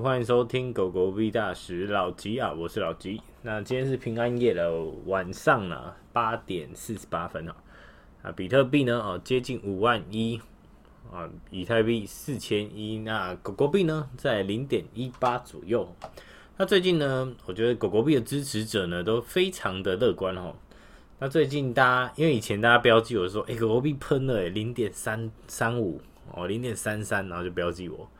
欢迎收听狗狗币大使老吉啊，我是老吉。那今天是平安夜的晚上呢，八点四十八分啊。啊，比特币呢，哦，接近五万一啊，以太币四千一，那狗狗币呢，在零点一八左右。那最近呢，我觉得狗狗币的支持者呢，都非常的乐观哦。那最近大家，因为以前大家标记我说，哎、狗狗币喷了，哎零点三三五哦，零点三三，然后就标记我。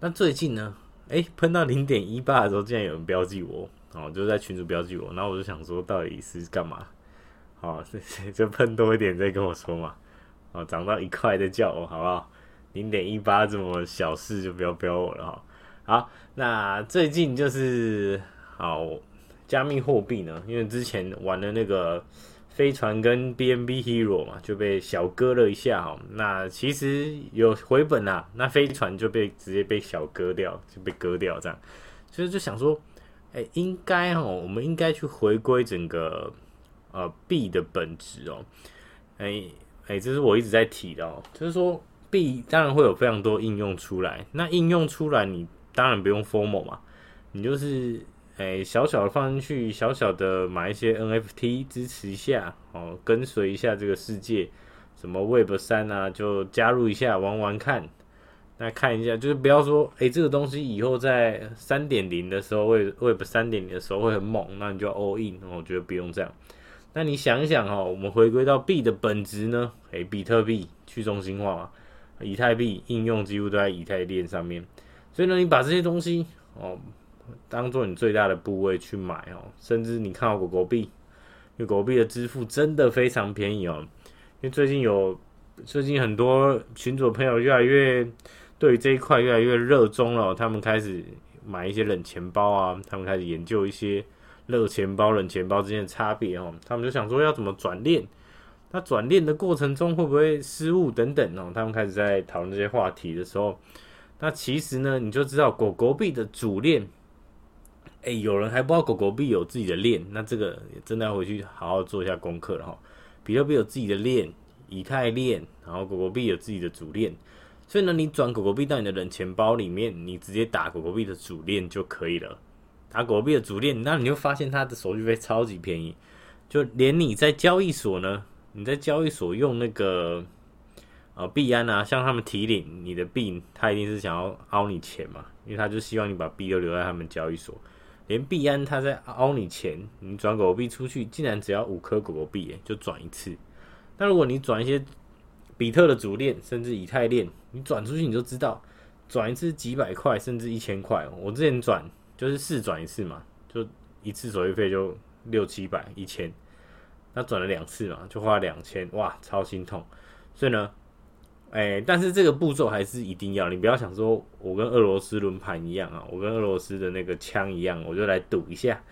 那最近呢？哎、喷到零点一八的时候，竟然有人标记我，哦，就在群主标记我，然后我就想说，到底是干嘛？哦，就喷多一点再跟我说嘛，哦，涨到一块再叫我，好不好？零点一八这么小事就不要标我了哈。好，那最近就是好加密货币呢，因为之前玩的那个。飞船跟 BNB Hero 嘛，就被小割了一下哈。那其实有回本啦，那飞船就被直接被小割掉，就被割掉这样。所以就想说，哎、应该哦，我们应该去回归整个呃币的本质哦。哎、欸、哎、这是我一直在提的哦，就是说币当然会有非常多应用出来，那应用出来你当然不用 formal 嘛，你就是。哎，小小的放进去，小小的买一些 NFT 支持一下哦，跟随一下这个世界，什么 Web 三啊，就加入一下玩玩看。那看一下，就是不要说，哎，这个东西以后在三点零的时候，Web Web 三点零的时候会很猛，那你就 all in。我觉得不用这样。那你想一想哦，我们回归到币的本质呢？哎，比特币去中心化嘛，以太币应用几乎都在以太链上面，所以呢，你把这些东西哦。当做你最大的部位去买哦，甚至你看到狗狗币，因为狗狗币的支付真的非常便宜哦。因为最近有最近很多群主朋友越来越对于这一块越来越热衷了，他们开始买一些冷钱包啊，他们开始研究一些热钱包、冷钱包之间的差别哦。他们就想说要怎么转链，那转链的过程中会不会失误等等哦。他们开始在讨论这些话题的时候，那其实呢，你就知道狗狗币的主链。哎、有人还不知道狗狗币有自己的链，那这个真的要回去好好做一下功课了哈。比特币有自己的链，以太链，然后狗狗币有自己的主链，所以呢，你转狗狗币到你的冷钱包里面，你直接打狗狗币的主链就可以了。打狗狗币的主链，那你就发现它的手续费超级便宜，就连你在交易所呢，你在交易所用那个呃币安啊，向他们提领你的币，他一定是想要凹你钱嘛，因为他就希望你把币都留在他们交易所。连币安他在凹你钱，你转狗狗币出去，竟然只要五颗狗狗币，就转一次。那如果你转一些比特的主链，甚至以太链，你转出去你就知道，转一次几百块，甚至一千块。我之前转就是试转一次嘛，就一次手续费就六七百、一千。那转了两次嘛，就花两千，哇，超心痛。所以呢。哎、但是这个步骤还是一定要，你不要想说我跟俄罗斯轮盘一样啊，我跟俄罗斯的那个枪一样，我就来赌一下，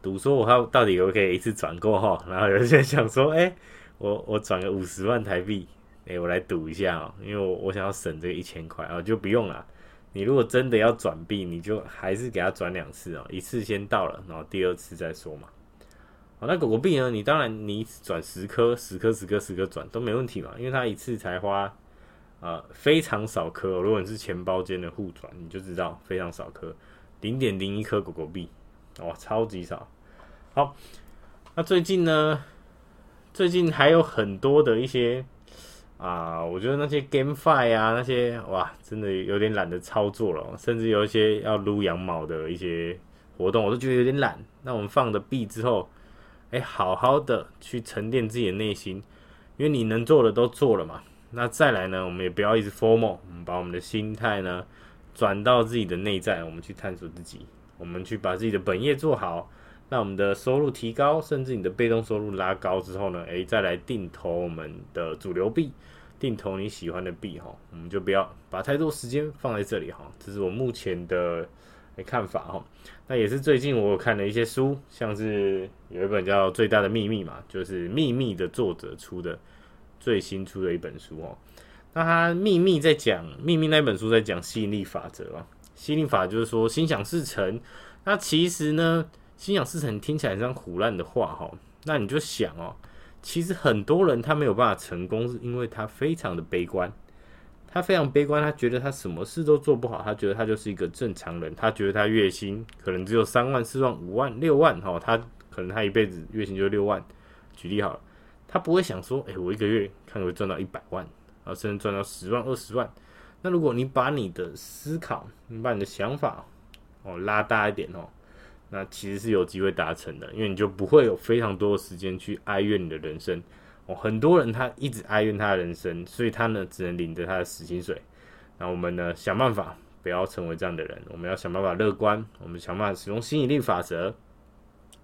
赌说我到到底可不可以一次转够哈？然后有些人想说，哎、我我转个五十万台币，哎、我来赌一下啊，因为我我想要省这个一千块啊，就不用了。你如果真的要转币，你就还是给他转两次哦，一次先到了，然后第二次再说嘛。好，那狗狗币呢？你当然你转十颗、十颗、十颗、十颗转都没问题嘛，因为它一次才花。啊、非常少颗、如果你是钱包间的互转，你就知道非常少颗，零点零一颗狗狗币，哇，超级少。好，那最近呢？最近还有很多的一些啊，我觉得那些 GameFi 啊，那些哇，真的有点懒得操作了。甚至有一些要撸羊毛的一些活动，我都觉得有点懒。那我们放的币之后，哎、好好的去沉淀自己的内心，因为你能做的都做了嘛。那再来呢，我们也不要一直 FOMO，我们把我们的心态呢转到自己的内在，我们去探索自己，我们去把自己的本业做好，那我们的收入提高，甚至你的被动收入拉高之后呢，诶，再来定投我们的主流币，定投你喜欢的币哈，我们就不要把太多时间放在这里哈，这是我目前的看法哈。那也是最近我有看了一些书，像是有一本叫《最大的秘密》嘛，就是秘密的作者出的。最新出的一本书哦，那他秘密在讲秘密那本书在讲吸引力法则啊，吸引力法就是说心想事成。那其实呢，心想事成听起来像胡乱的话哈，那你就想哦，其实很多人他没有办法成功，是因为他非常的悲观。他非常悲观，他觉得他什么事都做不好，他觉得他就是一个正常人，他觉得他月薪可能只有三万、四万、五万、六万，哈，他可能他一辈子月薪就六万。举例好了，他不会想说，哎、我一个月看会赚到一百万，啊，甚至赚到十万、二十万。那如果你把你的思考，你把你的想法，哦，拉大一点哦，那其实是有机会达成的，因为你就不会有非常多的时间去哀怨你的人生。哦，很多人他一直哀怨他的人生，所以他呢只能领着他的死薪水。那我们呢想办法不要成为这样的人，我们要想办法乐观，我们想办法使用吸引力法则。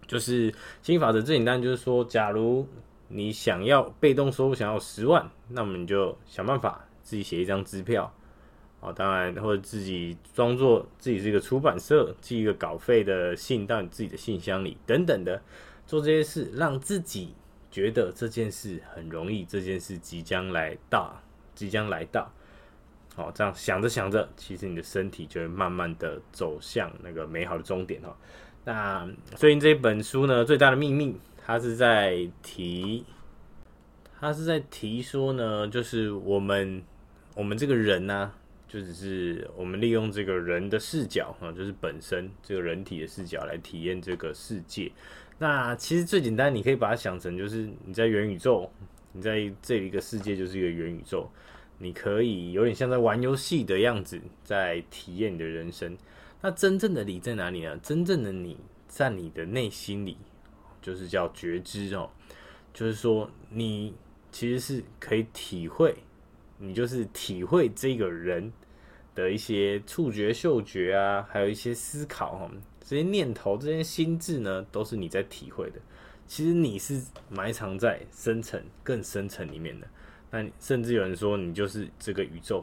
就是吸引力法则最简单，就是说，假如你想要被动收入想要十万，那么你就想办法自己写一张支票。哦，当然或者自己装作自己是一个出版社，寄一个稿费的信到你自己的信箱里，等等的，做这些事，让自己。觉得这件事很容易，这件事即将来到，即将来到。好，这样想着想着，其实你的身体就会慢慢的走向那个美好的终点哈。那最近这本书呢，最大的秘密，他是在提，他是在提说呢，就是我们我们这个人呢、就只是我们利用这个人的视角啊，就是本身这个人体的视角来体验这个世界。那其实最简单，你可以把它想成就是你在元宇宙，你在这一个世界就是一个元宇宙，你可以有点像在玩游戏的样子，在体验你的人生。那真正的你在哪里呢？真正的你在你的内心里，就是叫觉知哦，就是说你其实是可以体会，你就是体会这个人的一些触觉、嗅觉啊，还有一些思考哈。这些念头、这些心智呢，都是你在体会的。其实你是埋藏在深层、更深层里面的。那甚至有人说，你就是这个宇宙。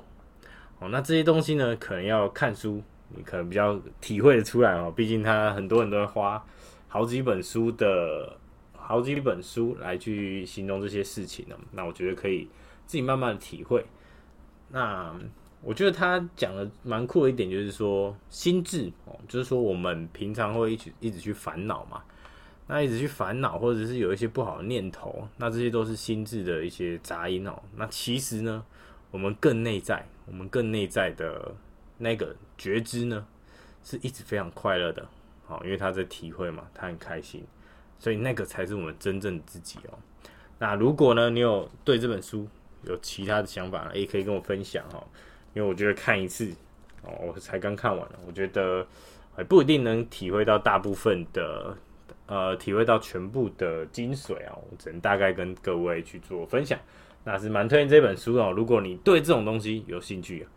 哦，那这些东西呢，可能要看书，你可能比较体会得出来哦。毕竟他很多人都会花好几本书的好几本书来去形容这些事情呢。那我觉得可以自己慢慢的体会。那。我觉得他讲的蛮酷的一点，就是说心智哦，就是说我们平常会一直一直去烦恼嘛，那一直去烦恼，或者是有一些不好的念头，那这些都是心智的一些杂音哦。那其实呢，我们更内在，我们更内在的那个觉知呢，是一直非常快乐的，好，因为他在体会嘛，他很开心，所以那个才是我们真正的自己哦。那如果呢，你有对这本书有其他的想法，也可以跟我分享哈。因为我觉得看一次哦，我才刚看完，我觉得还不一定能体会到大部分的，呃，体会到全部的精髓啊。我只能大概跟各位去做分享，那是蛮推荐这本书哦。如果你对这种东西有兴趣，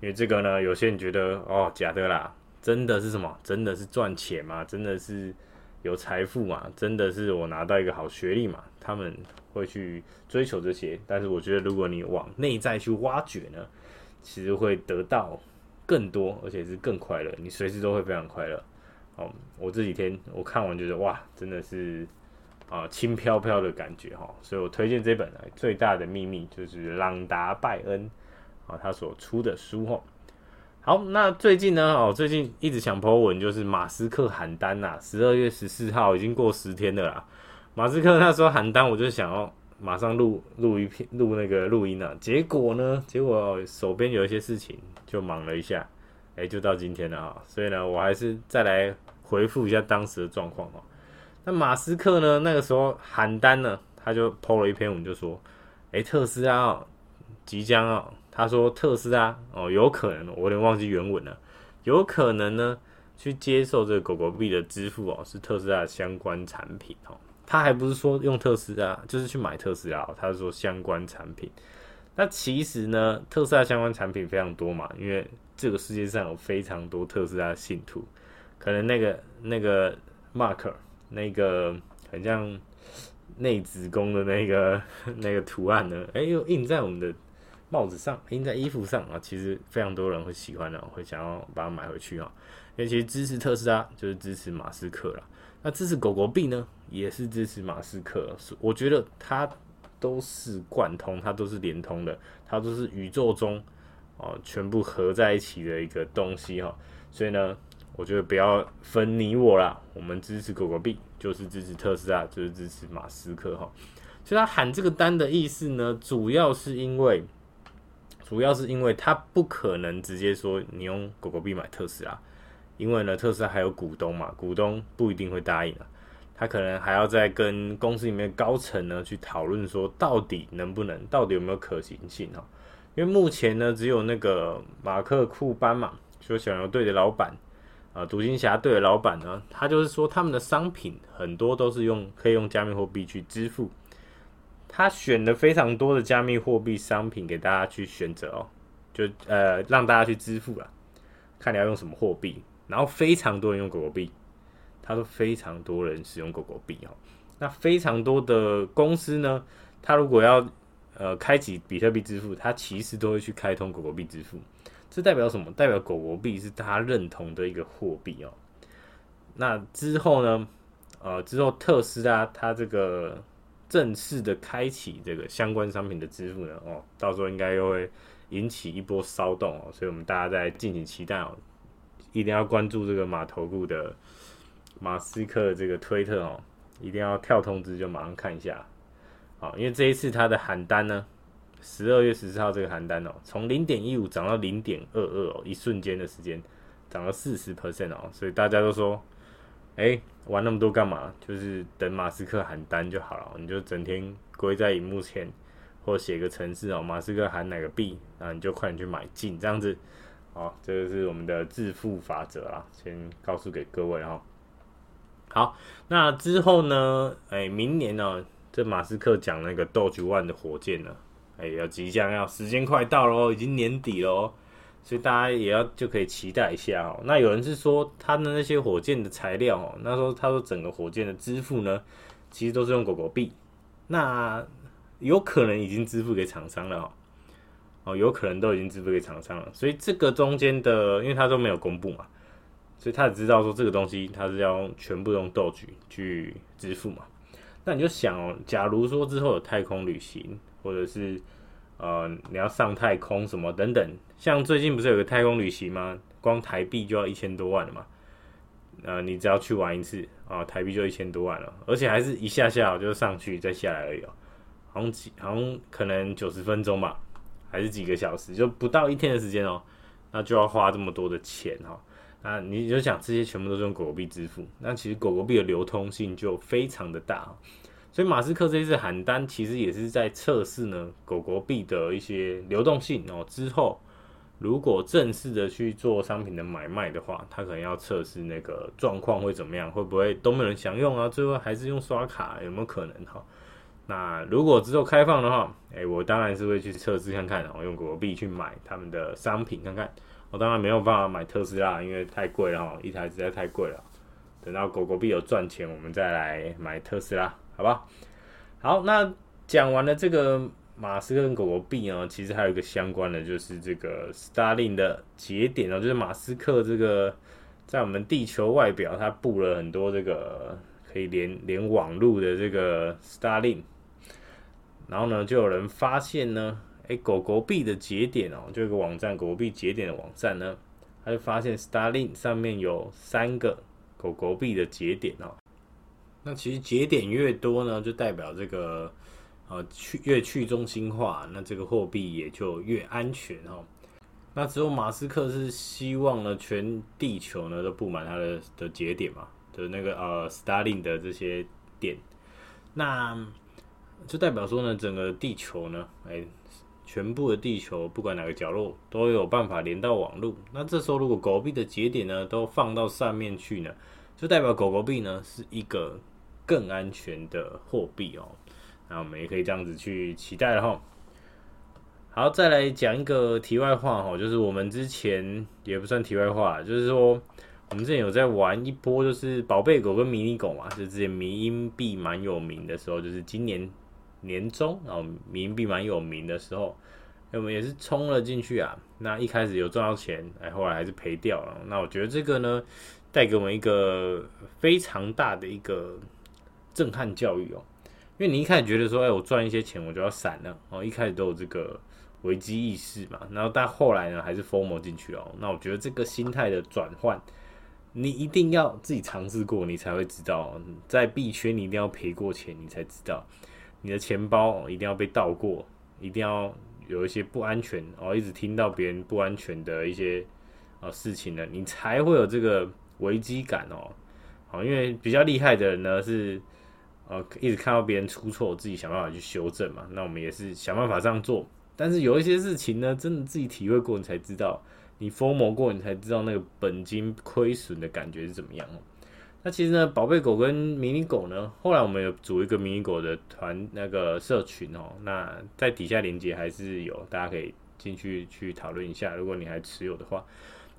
因为这个呢，有些人觉得哦，假的啦，真的是什么？真的是赚钱吗？真的是有财富吗？真的是我拿到一个好学历嘛？他们会去追求这些，但是我觉得如果你往内在去挖掘呢，其实会得到更多，而且是更快乐。你随时都会非常快乐。哦，我这几天我看完觉得哇，真的是啊轻飘飘的感觉哈。所以我推荐这本《最大的秘密》，就是朗达·拜恩啊他所出的书哈。好，那最近呢，哦，最近一直想 po 文，就是马斯克喊单呐，十二月十四号已经过十天了啦。马斯克那时候喊单，我就想要。马上录录一片录那个录音了，结果呢？结果手边有一些事情，就忙了一下，哎、就到今天了啊。所以呢，我还是再来回复一下当时的状况哦。那马斯克呢？那个时候喊单呢，他就 po 了一篇文，就说：“哎、特斯拉，即将哦，他说特斯拉哦，有可能，我有点忘记原文了，有可能呢，去接受这个狗狗币的支付哦，是特斯拉相关产品哦。”他还不是说用特斯拉，就是去买特斯拉。他是说相关产品。那其实呢，特斯拉相关产品非常多嘛，因为这个世界上有非常多特斯拉信徒。可能那个那个 marker，那个很像内子宫的那个那个图案呢，哎，又印在我们的帽子上，印在衣服上啊。其实非常多人会喜欢的，会想要把它买回去啊。因为其实支持特斯拉就是支持马斯克了。那支持狗狗币呢，也是支持马斯克。我觉得它都是贯通，它都是连通的，它都是宇宙中哦全部合在一起的一个东西哈。所以呢，我觉得不要分你我啦，我们支持狗狗币就是支持特斯拉，就是支持马斯克哈。所以他喊这个单的意思呢，主要是因为，主要是因为他不可能直接说你用狗狗币买特斯拉，因为呢，特斯拉还有股东嘛，股东不一定会答应啊。他可能还要再跟公司里面高层呢去讨论说，到底能不能，到底有没有可行性哈？因为目前呢，只有那个马克库班嘛，说小牛队的老板啊，独行侠队的老板呢，他就是说他们的商品很多都是用可以用加密货币去支付，他选了非常多的加密货币商品给大家去选择哦，就呃让大家去支付了，看你要用什么货币，然后非常多人用狗狗币。他说非常多人使用狗狗币哦，那非常多的公司呢，他如果要呃开启比特币支付，他其实都会去开通狗狗币支付。这代表什么？代表狗狗币是他认同的一个货币哦。那之后呢？呃，之后特斯拉它这个正式的开启这个相关商品的支付呢，哦，到时候应该又会引起一波骚动哦。所以我们大家在敬请期待哦，一定要关注这个马头部的。马斯克这个推特哦，一定要跳通知就马上看一下，好，因为这一次他的喊单呢，十二月十四号这个喊单哦，从零点一五涨到零点二二哦，一瞬间的时间涨了四十 percent 哦，所以大家都说，哎，玩那么多干嘛？就是等马斯克喊单就好了，你就整天归在荧幕前，或写个程式哦，马斯克喊哪个币，然后你就快点去买进，这样子，好，这个是我们的致富法则啦，先告诉给各位哈。好，那之后呢？哎，明年呢、这马斯克讲那个 Doge One 的火箭呢？哎，要即将要时间快到了，已经年底了，所以大家也要就可以期待一下哦、那有人是说他的那些火箭的材料哦、那时候他说整个火箭的支付呢，其实都是用狗狗币，那有可能已经支付给厂商了哦、哦，有可能都已经支付给厂商了，所以这个中间的，因为他都没有公布嘛。所以他只知道说这个东西，他是要全部用 Doge 去支付嘛？那你就想哦，假如说之后有太空旅行，或者是呃你要上太空什么等等，像最近不是有个太空旅行吗？光台币就要一千多万了嘛？呃，你只要去玩一次啊、台币就一千多万了，而且还是一下下就上去再下来而已哦，好像几好像可能九十分钟吧，还是几个小时，就不到一天的时间哦，那就要花这么多的钱哈。那，你就想这些全部都是用狗狗币支付，那其实狗狗币的流通性就非常的大，所以马斯克这一次喊单，其实也是在测试呢狗狗币的一些流动性哦。之后如果正式的去做商品的买卖的话，他可能要测试那个状况会怎么样，会不会都没人想用啊？最后还是用刷卡，有没有可能哈？那如果之后开放的话，哎，我当然是会去测试看看，然后用狗狗币去买他们的商品看看。我当然没有办法买特斯拉，因为太贵了哈，一台实在太贵了。等到狗狗币有赚钱，我们再来买特斯拉，好吧？好，那讲完了这个马斯克跟狗狗币呢，其实还有一个相关的，就是这个 Starling 的节点哦，就是马斯克这个在我们地球外表，它布了很多这个可以连连网路的这个 Starling，然后呢，就有人发现呢。哎，狗狗币的节点哦，就一个网站，狗狗币节点的网站呢，他就发现 Starling 上面有三个狗狗币的节点哦。那其实节点越多呢，就代表这个呃去越去中心化，那这个货币也就越安全哦。那之后马斯克是希望呢，全地球呢都布满他的的节点嘛，的那个呃 Starling 的这些点，那就代表说呢，整个地球呢，哎。全部的地球，不管哪个角落，都有办法连到网络。那这时候，如果狗币的节点呢，都放到上面去呢，就代表狗狗币呢是一个更安全的货币哦。那我们也可以这样子去期待了哈。好，再来讲一个题外话哈，就是我们之前也不算题外话，就是说我们之前有在玩一波，就是宝贝狗跟迷你狗嘛，就之前迷音币蛮有名的时候，就是今年。年终，然后迷音币蛮有名的时候，我们也是冲了进去啊。那一开始有赚到钱，哎，后来还是赔掉了。那我觉得这个呢，带给我们一个非常大的一个震撼教育哦。因为你一开始觉得说，哎，我赚一些钱我就要闪了哦，一开始都有这个危机意识嘛。然后但后来呢，还是 FOMO 进去哦。那我觉得这个心态的转换，你一定要自己尝试过，你才会知道。在币圈，你一定要赔过钱，你才知道。你的钱包一定要被盗过，一定要有一些不安全哦，一直听到别人不安全的一些呃事情呢，你才会有这个危机感哦。好，因为比较厉害的人呢是呃一直看到别人出错，自己想办法去修正嘛。那我们也是想办法这样做，但是有一些事情呢，真的自己体会过，你才知道，你疯魔过，你才知道那个本金亏损的感觉是怎么样。那其实呢，宝贝狗跟迷你狗呢，后来我们有组一个迷你狗的团那个社群哦。那在底下链接还是有，大家可以进去去讨论一下。如果你还持有的话，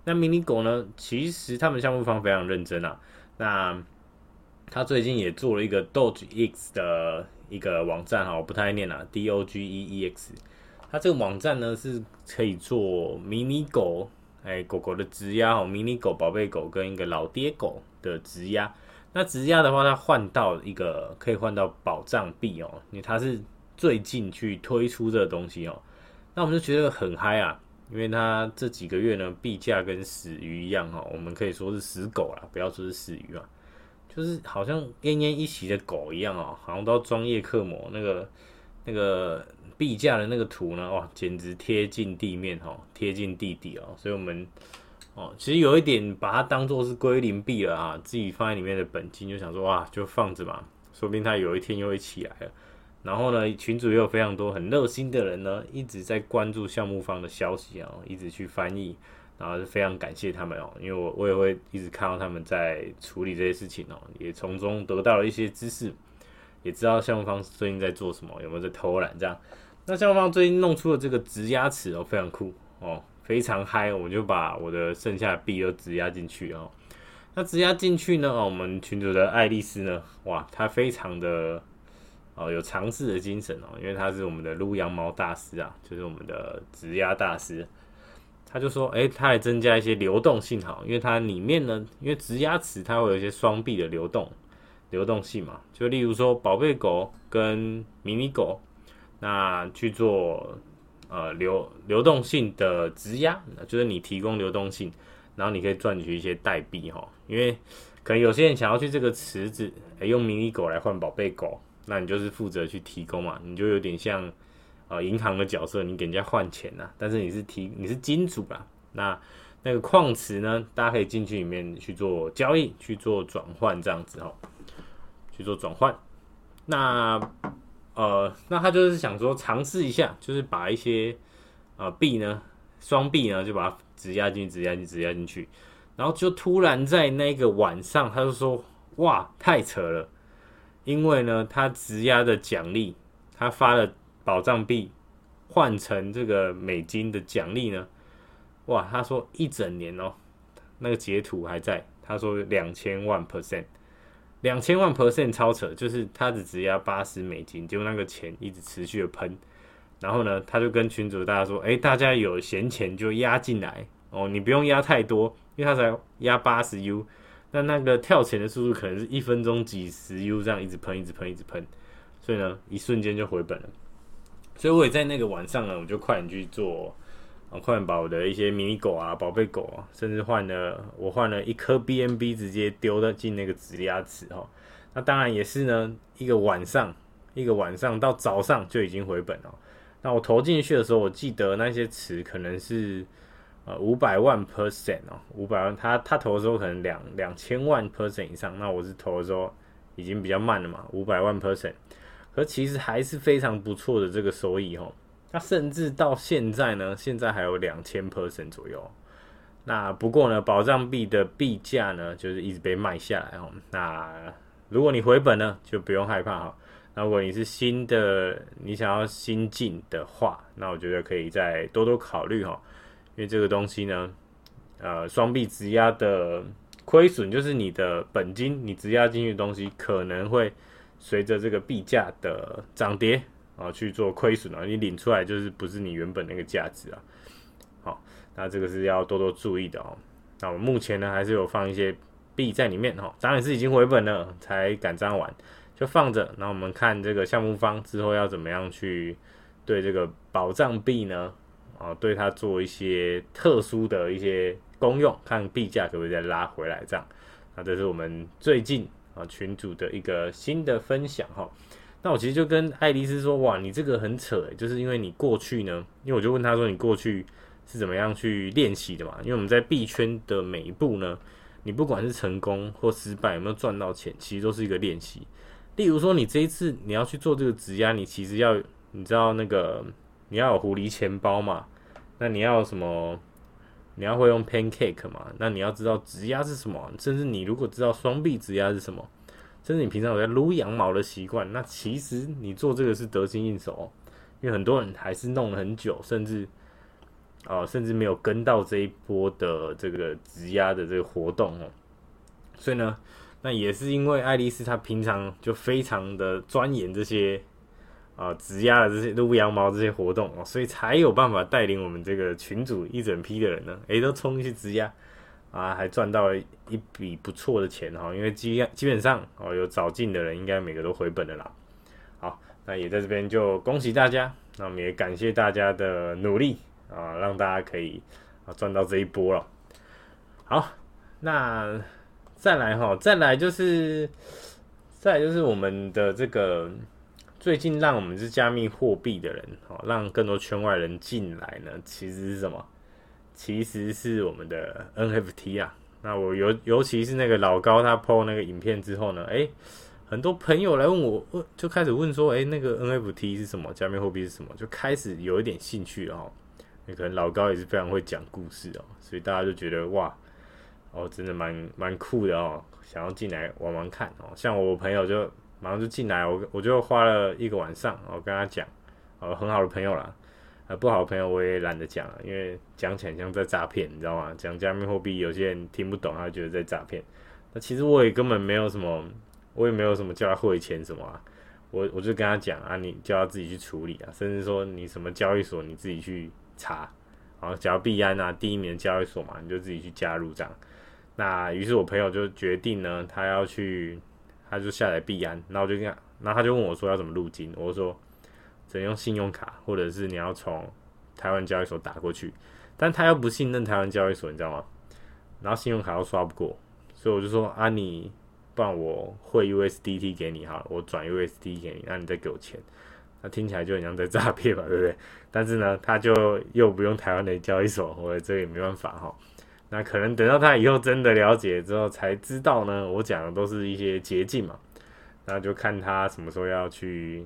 那迷你狗呢，其实他们项目方非常认真啊。那他最近也做了一个 Doge X 的一个网站哈，我不太爱念啦，D O G E E X。它这个网站呢是可以做迷你狗，哎，狗狗的质押哦，迷你狗、宝贝狗跟一个老爹狗。的质押，那质押的话，它换到一个可以换到保障币哦，因为它是最近去推出这个东西哦，那我们就觉得很嗨啊，因为它这几个月呢币价跟死鱼一样哈，我们可以说是死狗啦，不要说是死鱼啊，就是好像奄奄一息的狗一样哦，好像都要专业刻模那个那个币价的那个图呢，哇，简直贴近地面哈，贴近地底哦，所以我们。哦，其实有一点把它当做是归零币了啊，自己放在里面的本金就想说哇，就放着嘛，说不定它有一天又会起来了。然后呢，群主也有非常多很热心的人呢，一直在关注项目方的消息啊，一直去翻译，然后是非常感谢他们哦，因为我我也会一直看到他们在处理这些事情哦，也从中得到了一些知识，也知道项目方最近在做什么，有没有在偷懒这样。那项目方最近弄出了这个直压尺哦，非常酷哦。非常嗨，我就把我的剩下的币都直压进去哦。那直压进去呢？我们群主的爱丽丝呢？哇，她非常的哦有尝试的精神哦，因为她是我们的撸羊毛大师啊，就是我们的直压大师。他就说，哎，他来增加一些流动性哈，因为它里面呢，因为质押池它会有一些双币的流动流动性嘛，就例如说宝贝狗跟迷你狗，那去做。呃，流流动性的质押，就是你提供流动性，然后你可以赚取一些代币哈。因为可能有些人想要去这个池子，欸、用迷你狗来换宝贝狗，那你就是负责去提供嘛，你就有点像呃银行的角色，你给人家换钱呐，但是你是提你是金主啦。那那个矿池呢，大家可以进去里面去做交易，去做转换这样子哦，去做转换。那呃，那他就是想说尝试一下，就是把一些呃币呢，双币呢，就把它质押进去，质押进，质押进去，然后就突然在那个晚上，他就说：“哇，太扯了！”因为呢，他质押的奖励，他发了保障币换成这个美金的奖励呢，哇，他说一整年哦，那个截图还在，他说两千万 percent。两千万 percent 超扯，就是他只质押八十美金，结果那个钱一直持续的喷，然后呢，他就跟群主大家说，哎、大家有闲钱就压进来。哦，你不用压太多，因为他才压八十 U，那那个跳钱的速度可能是一分钟几十 U 这样一直喷，一直喷，一直喷，所以呢，一瞬间就回本了，所以我也在那个晚上呢，我就快点去做。啊，快点把我的一些迷你狗啊、宝贝狗啊，甚至换了，我换了一颗 BNB，直接丢到进那个质押池哈。那当然也是呢，一个晚上，一个晚上到早上就已经回本了。那我投进去的时候，我记得那些池可能是呃五百万 percent 哦，五百万。他他投的时候可能两两千万 percent 以上，那我是投的时候已经比较慢了嘛，五百万 percent，可其实还是非常不错的这个收益哈。那甚至到现在呢，现在还有两千 percent 左右。那不过呢，保障币的币价呢，就是一直被卖下来哦。那如果你回本呢，就不用害怕哈。那如果你是新的，你想要新进的话，那我觉得可以再多多考虑哈。因为这个东西呢，呃，双币质押的亏损，就是你的本金，你质押进去的东西可能会随着这个币价的涨跌。啊，去做亏损啊，你领出来就是不是你原本那个价值啊。好，那这个是要多多注意的哦。那我目前呢，还是有放一些币在里面哈，当然是已经回本了才敢这样玩，就放着。那我们看这个项目方之后要怎么样去对这个保障币呢？啊，对它做一些特殊的一些功用，看币价可不可以再拉回来这样。那这是我们最近群主的一个新的分享哈。那我其实就跟爱丽丝说，哇，你这个很扯诶，就是因为你过去呢，因为我就问他说，你过去是怎么样去练习的嘛？因为我们在币圈的每一步呢，你不管是成功或失败，有没有赚到钱，其实都是一个练习。例如说，你这一次你要去做这个质押，你其实要你知道那个你要有狐狸钱包嘛？那你要什么？你要会用 Pancake 嘛？那你要知道直压是什么？甚至你如果知道双臂直压是什么？甚至你平常有在撸羊毛的习惯，那其实你做这个是得心应手哦，因为很多人还是弄了很久，甚至哦，甚至没有跟到这一波的这个直压的这个活动哦。所以呢，那也是因为爱丽丝她平常就非常的钻研这些啊质押的这些撸羊毛这些活动哦，所以才有办法带领我们这个群组一整批的人呢，诶，都冲去质押。啊，还赚到了一笔不错的钱哈，因为基基本上哦，有早进的人应该每个都回本的啦。好，那也在这边就恭喜大家，那我们也感谢大家的努力啊，让大家可以啊赚到这一波了。好，那再来哈，再来就是再来就是我们的这个最近让我们是加密货币的人哦，让更多圈外人进来呢，其实是什么？其实是我们的 NFT 啊，那我尤尤其是那个老高他 PO 那个影片之后呢，诶，很多朋友来问我，问就开始问说，诶，那个 NFT 是什么？加密货币是什么？就开始有一点兴趣哦。那可能老高也是非常会讲故事哦，所以大家就觉得哇，哦，真的蛮蛮酷的哦，想要进来玩玩看哦。像我朋友就马上就进来，我我就花了一个晚上，我跟他讲，哦，很好的朋友啦。不好的朋友我也懒得讲了，因为讲起来像在诈骗，你知道吗？讲加密货币，有些人听不懂，他觉得在诈骗。那其实我也根本没有什么，我也没有什么叫他汇钱什么啊。我我就跟他讲啊，你叫他自己去处理啊，甚至说你什么交易所你自己去查，然后假如币安啊第一名的交易所嘛，你就自己去加入这样。那于是我朋友就决定呢，他要去，他就下载币安，然后就这样，然后他就问我说要怎么入金，我说。只能用信用卡，或者是你要从台湾交易所打过去，但他又不信任台湾交易所，你知道吗？然后信用卡又刷不过，所以我就说啊，你不然我汇 USDT 给你好了，我转 USDT 给你，那你再给我钱。那听起来就很像在诈骗吧，对不对？但是呢，他就又不用台湾的交易所，我这也没办法哈。那可能等到他以后真的了解之后，才知道呢，我讲的都是一些捷径嘛。那就看他什么时候要去。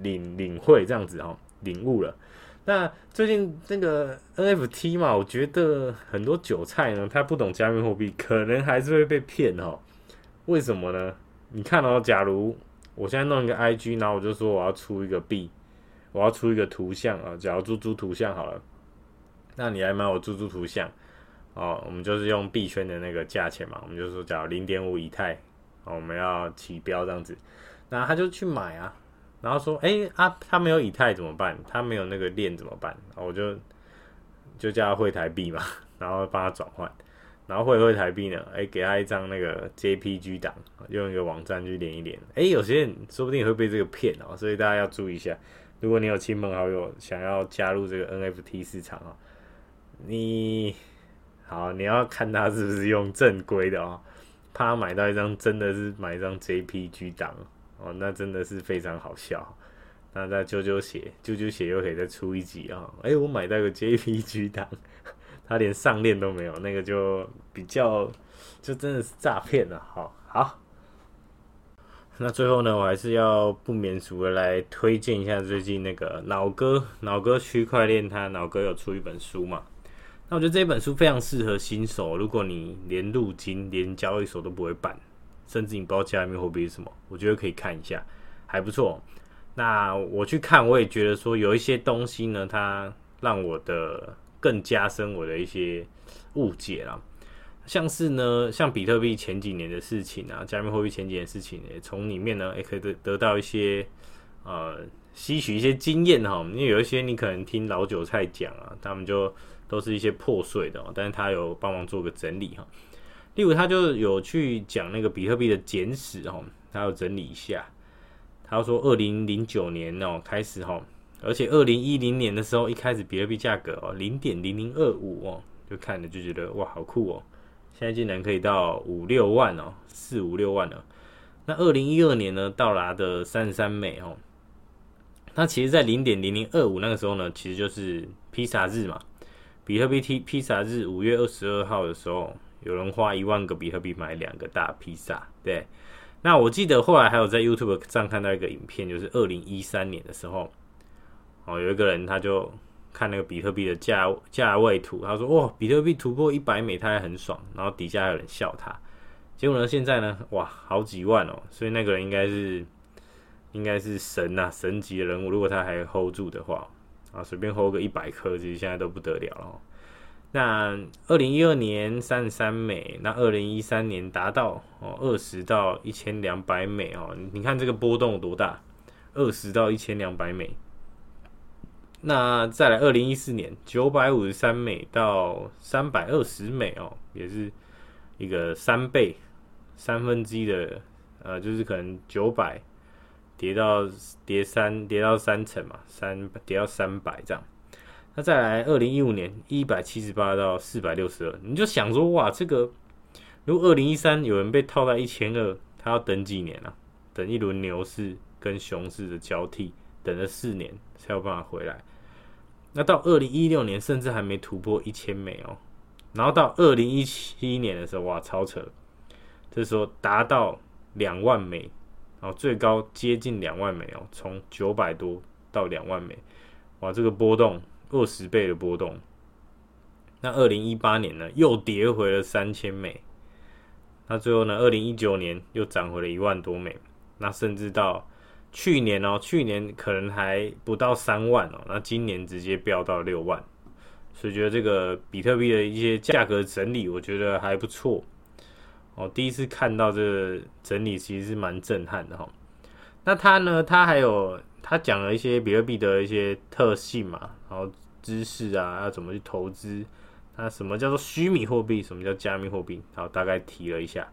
领领会这样子哦，领悟了。那最近这个 NFT 嘛，我觉得很多韭菜呢，他不懂加密货币，可能还是会被骗哦。为什么呢？你看哦，假如我现在弄一个 IG，然后我就说我要出一个币，我要出一个图像啊，假如猪猪图像好了，那你来买我猪猪图像哦，我们就是用币圈的那个价钱嘛，我们就说假如零点五以太，我们要起标这样子，那他就去买啊。然后说，哎、啊，他没有以太怎么办？他没有那个链怎么办？我就就叫他汇台币嘛，然后帮他转换，然后汇汇台币呢，哎、给他一张那个 JPG 档，用一个网站去连一连。哎、有些人说不定会被这个骗哦，所以大家要注意一下。如果你有亲朋好友想要加入这个 NFT 市场啊，你好，你要看他是不是用正规的哦，怕他买到一张真的是买一张 JPG 档。哦，那真的是非常好笑。那在啾啾鞋，啾啾鞋又可以再出一集啊！哎、我买到个 JPG 档，他连上链都没有，那个就比较，就真的是诈骗了。好，好。那最后呢，我还是要不免俗的来推荐一下最近那个脑哥，脑哥区块链，他脑哥有出一本书嘛？那我觉得这本书非常适合新手，如果你连入金、连交易所都不会办。甚至你不知道加密货币是什么，我觉得可以看一下，还不错。那我去看，我也觉得说有一些东西呢，它让我的更加深我的一些误解啦。像是呢，像比特币前几年的事情啊，加密货币前几年的事情，也从里面呢也可以得得到一些呃吸取一些经验哈。因为有一些你可能听老韭菜讲啊，他们就都是一些破碎的，但是他有帮忙做个整理哈。例如，他就有去讲那个比特币的简史哦，他要整理一下。他说，二零零九年哦开始哈，而且二零一零年的时候，一开始比特币价格哦零点零零二五哦，就看了就觉得哇好酷哦，现在竟然可以到五六万哦，四五六万了。那二零一二年呢，到达的三十三美哦。那其实，在零点零零二五那个时候呢，其实就是披萨日嘛。比特币 T 披萨日五月二十二号的时候，有人花一万个比特币买两个大披萨。对，那我记得后来还有在 YouTube 上看到一个影片，就是二零一三年的时候，哦，有一个人他就看那个比特币的价价位图，他说：“哇，比特币突破一百美，他还很爽。”然后底下有人笑他。结果呢，现在呢，哇，好几万哦，所以那个人应该是。应该是神呐、神级的人物。如果他还 hold 住的话，啊，随便 hold 个一百颗，其实现在都不得了了。那二零一二年三十三美，那二零一三年达到哦二十到一千两百美哦，你看这个波动有多大？二十到一千两百美。那再来二零一四年九百五十三美到三百二十美哦，也是一个三倍三分之一的，呃，就是可能九百。跌到跌三跌到三成嘛，三跌到三百这样。那再来，二零一五年一百七十八到四百六十二，你就想说哇，这个如果二零一三有人被套在一千二，他要等几年啊？等一轮牛市跟熊市的交替，等了四年才有办法回来。那到二零一六年甚至还没突破一千美哦，然后到二零一七年的时候哇，超扯，这时候达到两万美。哦，最高接近两万美哦，从九百多到两万美，哇，这个波动二十倍的波动。那二零一八年呢，又跌回了三千美。那最后呢，二零一九年又涨回了一万多美。那甚至到去年哦，去年可能还不到三万哦，那今年直接飙到六万。所以觉得这个比特币的一些价格整理，我觉得还不错。哦，第一次看到这个整理，其实是蛮震撼的哈。那他呢？他还有他讲了一些比特币的一些特性嘛，然后知识啊，要怎么去投资？那什么叫做虚拟货币？什么叫加密货币？然后大概提了一下。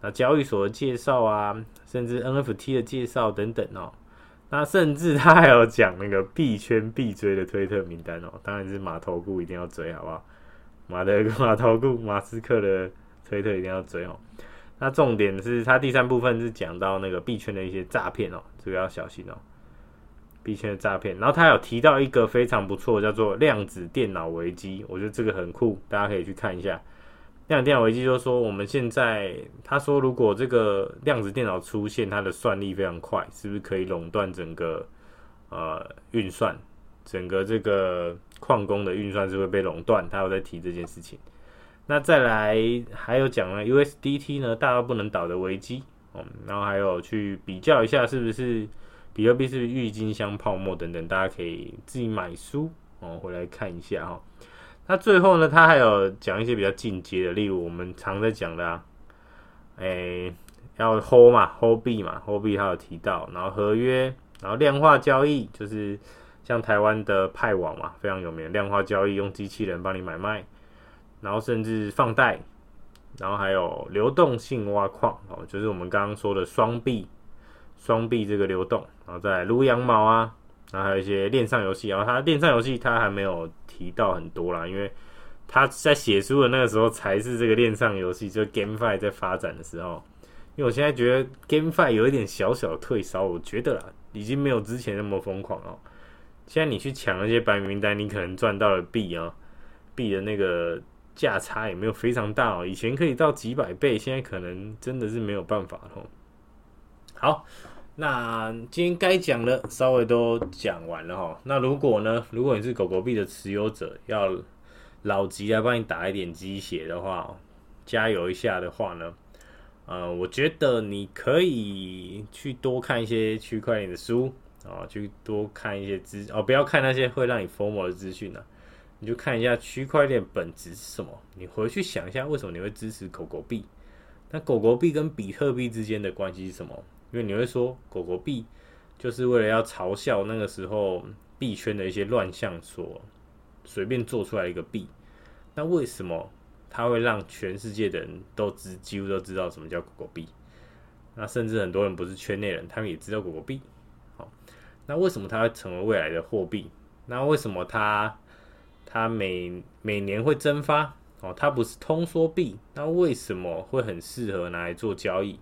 那交易所的介绍啊，甚至 NFT 的介绍等等哦。那甚至他还有讲那个币圈必追的推特名单哦，当然是马头股一定要追，好不好？马的马头股，马斯克的。推特一定要追哦。那重点是它第三部分是讲到那个币圈的一些诈骗哦，这个要小心哦。币圈的诈骗，然后他有提到一个非常不错，叫做量子电脑危机。我觉得这个很酷，大家可以去看一下。量子电脑危机就是说，我们现在他说，如果这个量子电脑出现，它的算力非常快，是不是可以垄断整个呃运算，整个这个矿工的运算是会被垄断？他有在提这件事情。那再来还有讲了 USDT 呢，大到不能倒的危机嗯，然后还有去比较一下是不是比特币是不是郁金香泡沫等等，大家可以自己买书哦回来看一下哈。那最后呢，他还有讲一些比较进阶的，例如我们常在讲的啊，诶要 hold 嘛，hold 币嘛，hold 币他有提到，然后合约，然后量化交易，就是像台湾的派网嘛，非常有名，量化交易用机器人帮你买卖。然后甚至放贷，然后还有流动性挖矿哦，就是我们刚刚说的双币，双币这个流动，然后再撸羊毛啊，然后还有一些链上游戏，然后它链上游戏它还没有提到很多啦，因为他在写书的那个时候才是这个链上游戏，就 GameFi 在发展的时候，因为我现在觉得 GameFi 有一点小小的退烧，我觉得啦，已经没有之前那么疯狂哦。现在你去抢那些白名单，你可能赚到了币啊，币的那个。价差也没有非常大哦，以前可以到几百倍，现在可能真的是没有办法了。好，那今天该讲的稍微都讲完了哈。那如果呢，如果你是狗狗币的持有者，要老吉来帮你打一点鸡血的话，加油一下的话呢，呃，我觉得你可以去多看一些区块链的书啊，去多看一些资哦，不要看那些会让你 FOMO 的资讯呢。你就看一下区块链本质是什么？你回去想一下，为什么你会支持狗狗币？那狗狗币跟比特币之间的关系是什么？因为你会说狗狗币就是为了要嘲笑那个时候币圈的一些乱象所随便做出来一个币。那为什么它会让全世界的人都知几乎都知道什么叫狗狗币？那甚至很多人不是圈内人，他们也知道狗狗币。好，那为什么它会成为未来的货币？那为什么它？它每每年会增发哦，它不是通缩币，那为什么会很适合拿来做交易？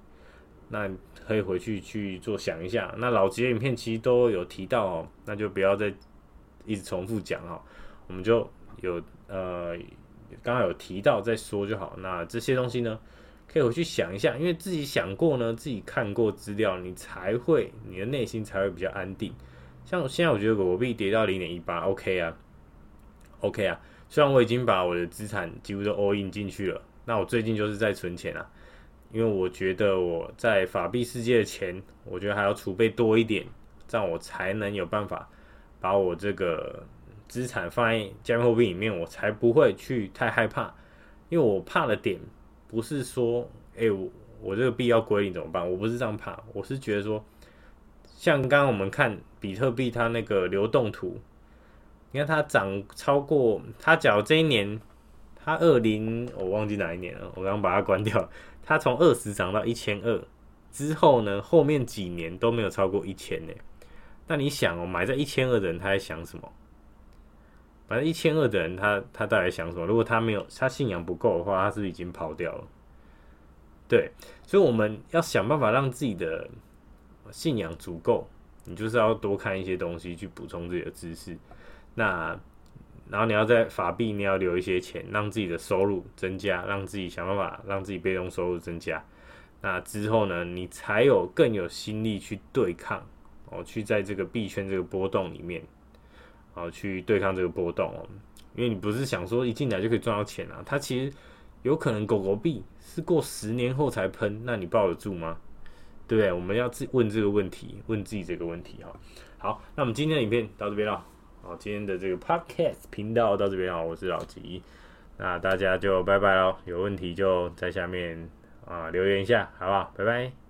那可以回去去做想一下。那老吉的影片其实都有提到哦，那就不要再一直重复讲哦。我们就有呃刚刚有提到再说就好。那这些东西呢，可以回去想一下，因为自己想过呢，自己看过资料，你才会你的内心才会比较安定。像现在我觉得狗币跌到零点一八，OK 啊，OK 啊。虽然我已经把我的资产几乎都 all in 进去了，那我最近就是在存钱啊，因为我觉得我在法币世界的钱，我觉得还要储备多一点，这样我才能有办法把我这个资产放在加密货币里面，我才不会去太害怕。因为我怕的点不是说，哎、我我这个币要归零怎么办？我不是这样怕，我是觉得说，像刚刚我们看比特币它那个流动图。你看它涨超过，它假如这一年，它二零我忘记哪一年了，我刚刚把它关掉。它从二十涨到一千二之后呢，后面几年都没有超过一千呢。那你想哦，买在一千二的人他在想什么？反正一千二的人他他到底想什么？如果他没有他信仰不够的话，他是不是已经跑掉了？对，所以我们要想办法让自己的信仰足够，你就是要多看一些东西去补充自己的知识。那，然后你要在法币，你要留一些钱，让自己的收入增加，让自己想办法让自己被动收入增加。那之后呢，你才有更有心力去对抗哦，去在这个币圈这个波动里面，哦，去对抗这个波动哦。因为你不是想说一进来就可以赚到钱啊，它其实有可能狗狗币是过十年后才喷，那你抱得住吗？对不对？我们要自问这个问题，问自己这个问题哈。好，那我们今天的影片到这边了。好，今天的这个 podcast 频道到这边好，我是老吉，那大家就拜拜喽，有问题就在下面啊留言一下，好不好？拜拜。